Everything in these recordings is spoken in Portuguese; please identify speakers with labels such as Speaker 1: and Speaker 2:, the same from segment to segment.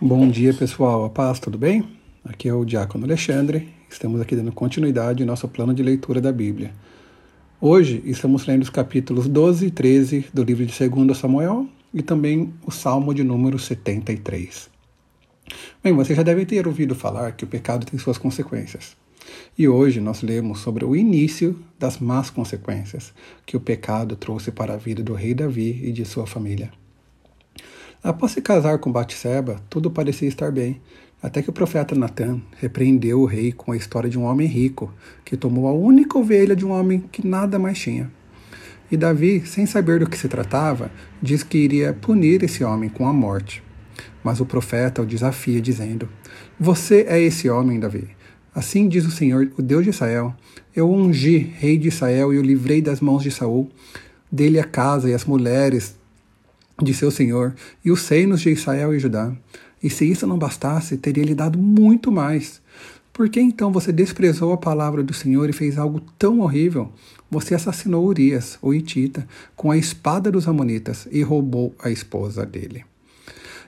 Speaker 1: Bom dia, pessoal. A paz, tudo bem? Aqui é o Diácono Alexandre. Estamos aqui dando continuidade ao nosso plano de leitura da Bíblia. Hoje estamos lendo os capítulos 12 e 13 do livro de 2 Samuel e também o Salmo de número 73. Bem, você já deve ter ouvido falar que o pecado tem suas consequências. E hoje nós lemos sobre o início das más consequências que o pecado trouxe para a vida do rei Davi e de sua família. Após se casar com Batseba, tudo parecia estar bem, até que o profeta Natan repreendeu o rei com a história de um homem rico que tomou a única ovelha de um homem que nada mais tinha. E Davi, sem saber do que se tratava, diz que iria punir esse homem com a morte. Mas o profeta o desafia, dizendo: Você é esse homem, Davi. Assim diz o Senhor, o Deus de Israel: Eu ungi rei de Israel e o livrei das mãos de Saul. Dele a casa e as mulheres de seu senhor e os seios de Israel e Judá. E se isso não bastasse, teria lhe dado muito mais. Por que então você desprezou a palavra do Senhor e fez algo tão horrível? Você assassinou Urias, o Itita, com a espada dos Amonitas e roubou a esposa dele.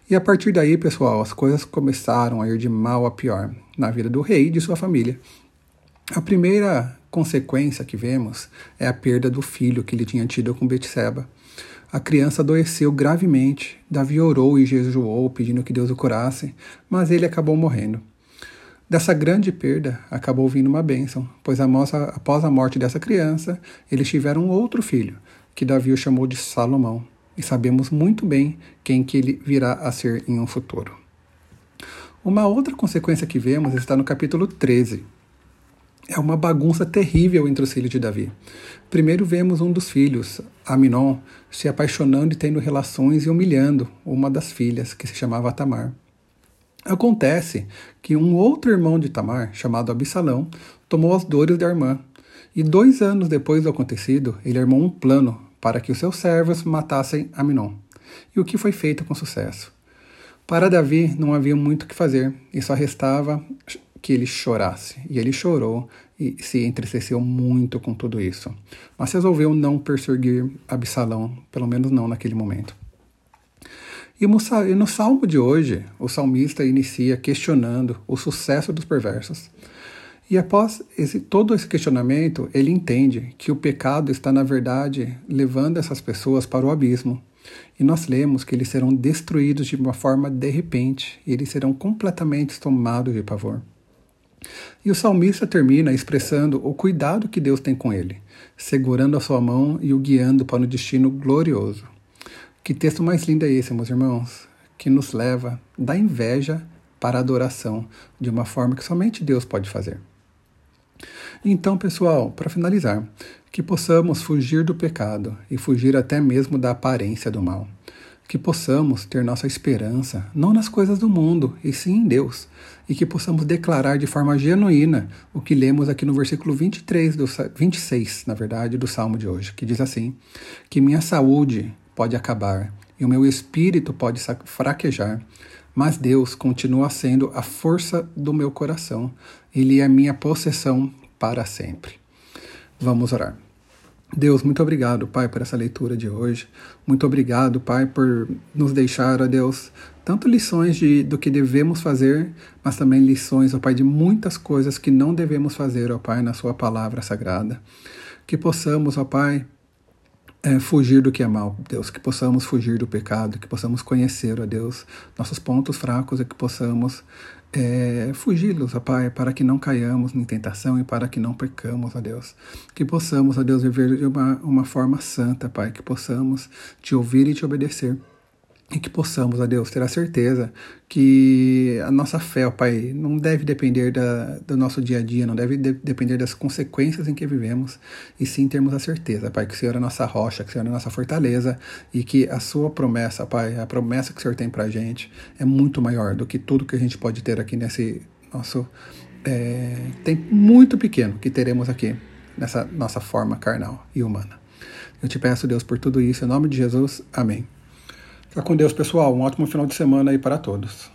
Speaker 1: E a partir daí, pessoal, as coisas começaram a ir de mal a pior na vida do rei e de sua família. A primeira consequência que vemos é a perda do filho que ele tinha tido com Betseba. A criança adoeceu gravemente. Davi orou e jejuou, pedindo que Deus o curasse, mas ele acabou morrendo. Dessa grande perda acabou vindo uma bênção, pois após a morte dessa criança, eles tiveram outro filho, que Davi o chamou de Salomão, e sabemos muito bem quem que ele virá a ser em um futuro. Uma outra consequência que vemos está no capítulo 13, é uma bagunça terrível entre os filhos de Davi. Primeiro vemos um dos filhos, Aminon, se apaixonando e tendo relações e humilhando uma das filhas, que se chamava Tamar. Acontece que um outro irmão de Tamar, chamado Absalão, tomou as dores da irmã, e dois anos depois do acontecido, ele armou um plano para que os seus servos matassem Aminon. E o que foi feito com sucesso? Para Davi não havia muito o que fazer, e só restava que ele chorasse. E ele chorou e se entristeceu muito com tudo isso. Mas resolveu não perseguir Absalão, pelo menos não naquele momento. E no salmo de hoje, o salmista inicia questionando o sucesso dos perversos. E após esse, todo esse questionamento, ele entende que o pecado está, na verdade, levando essas pessoas para o abismo. E nós lemos que eles serão destruídos de uma forma de repente, e eles serão completamente tomados de pavor. E o salmista termina expressando o cuidado que Deus tem com ele, segurando a sua mão e o guiando para um destino glorioso. Que texto mais lindo é esse, meus irmãos? Que nos leva da inveja para a adoração, de uma forma que somente Deus pode fazer. Então, pessoal, para finalizar, que possamos fugir do pecado e fugir até mesmo da aparência do mal que possamos ter nossa esperança não nas coisas do mundo, e sim em Deus, e que possamos declarar de forma genuína o que lemos aqui no versículo 23 do 26, na verdade, do salmo de hoje, que diz assim: que minha saúde pode acabar e o meu espírito pode fraquejar, mas Deus continua sendo a força do meu coração, ele é minha possessão para sempre. Vamos orar. Deus, muito obrigado, Pai, por essa leitura de hoje. Muito obrigado, Pai, por nos deixar, ó Deus, tanto lições de, do que devemos fazer, mas também lições, ó Pai, de muitas coisas que não devemos fazer, ó Pai, na Sua palavra sagrada. Que possamos, ó Pai, é, fugir do que é mal, Deus, que possamos fugir do pecado, que possamos conhecer, ó Deus, nossos pontos fracos e que possamos é, fugi-los, ó Pai, para que não caiamos em tentação e para que não pecamos, ó Deus. Que possamos, ó Deus, viver de uma, uma forma santa, Pai, que possamos te ouvir e te obedecer e que possamos, ó Deus, ter a certeza que a nossa fé, ó Pai, não deve depender da, do nosso dia a dia, não deve de, depender das consequências em que vivemos, e sim termos a certeza, Pai, que o Senhor é a nossa rocha, que o Senhor é a nossa fortaleza, e que a sua promessa, Pai, a promessa que o Senhor tem pra gente é muito maior do que tudo que a gente pode ter aqui nesse nosso é, tempo muito pequeno que teremos aqui nessa nossa forma carnal e humana. Eu te peço, Deus, por tudo isso, em nome de Jesus. Amém. Fica com Deus, pessoal. Um ótimo final de semana aí para todos.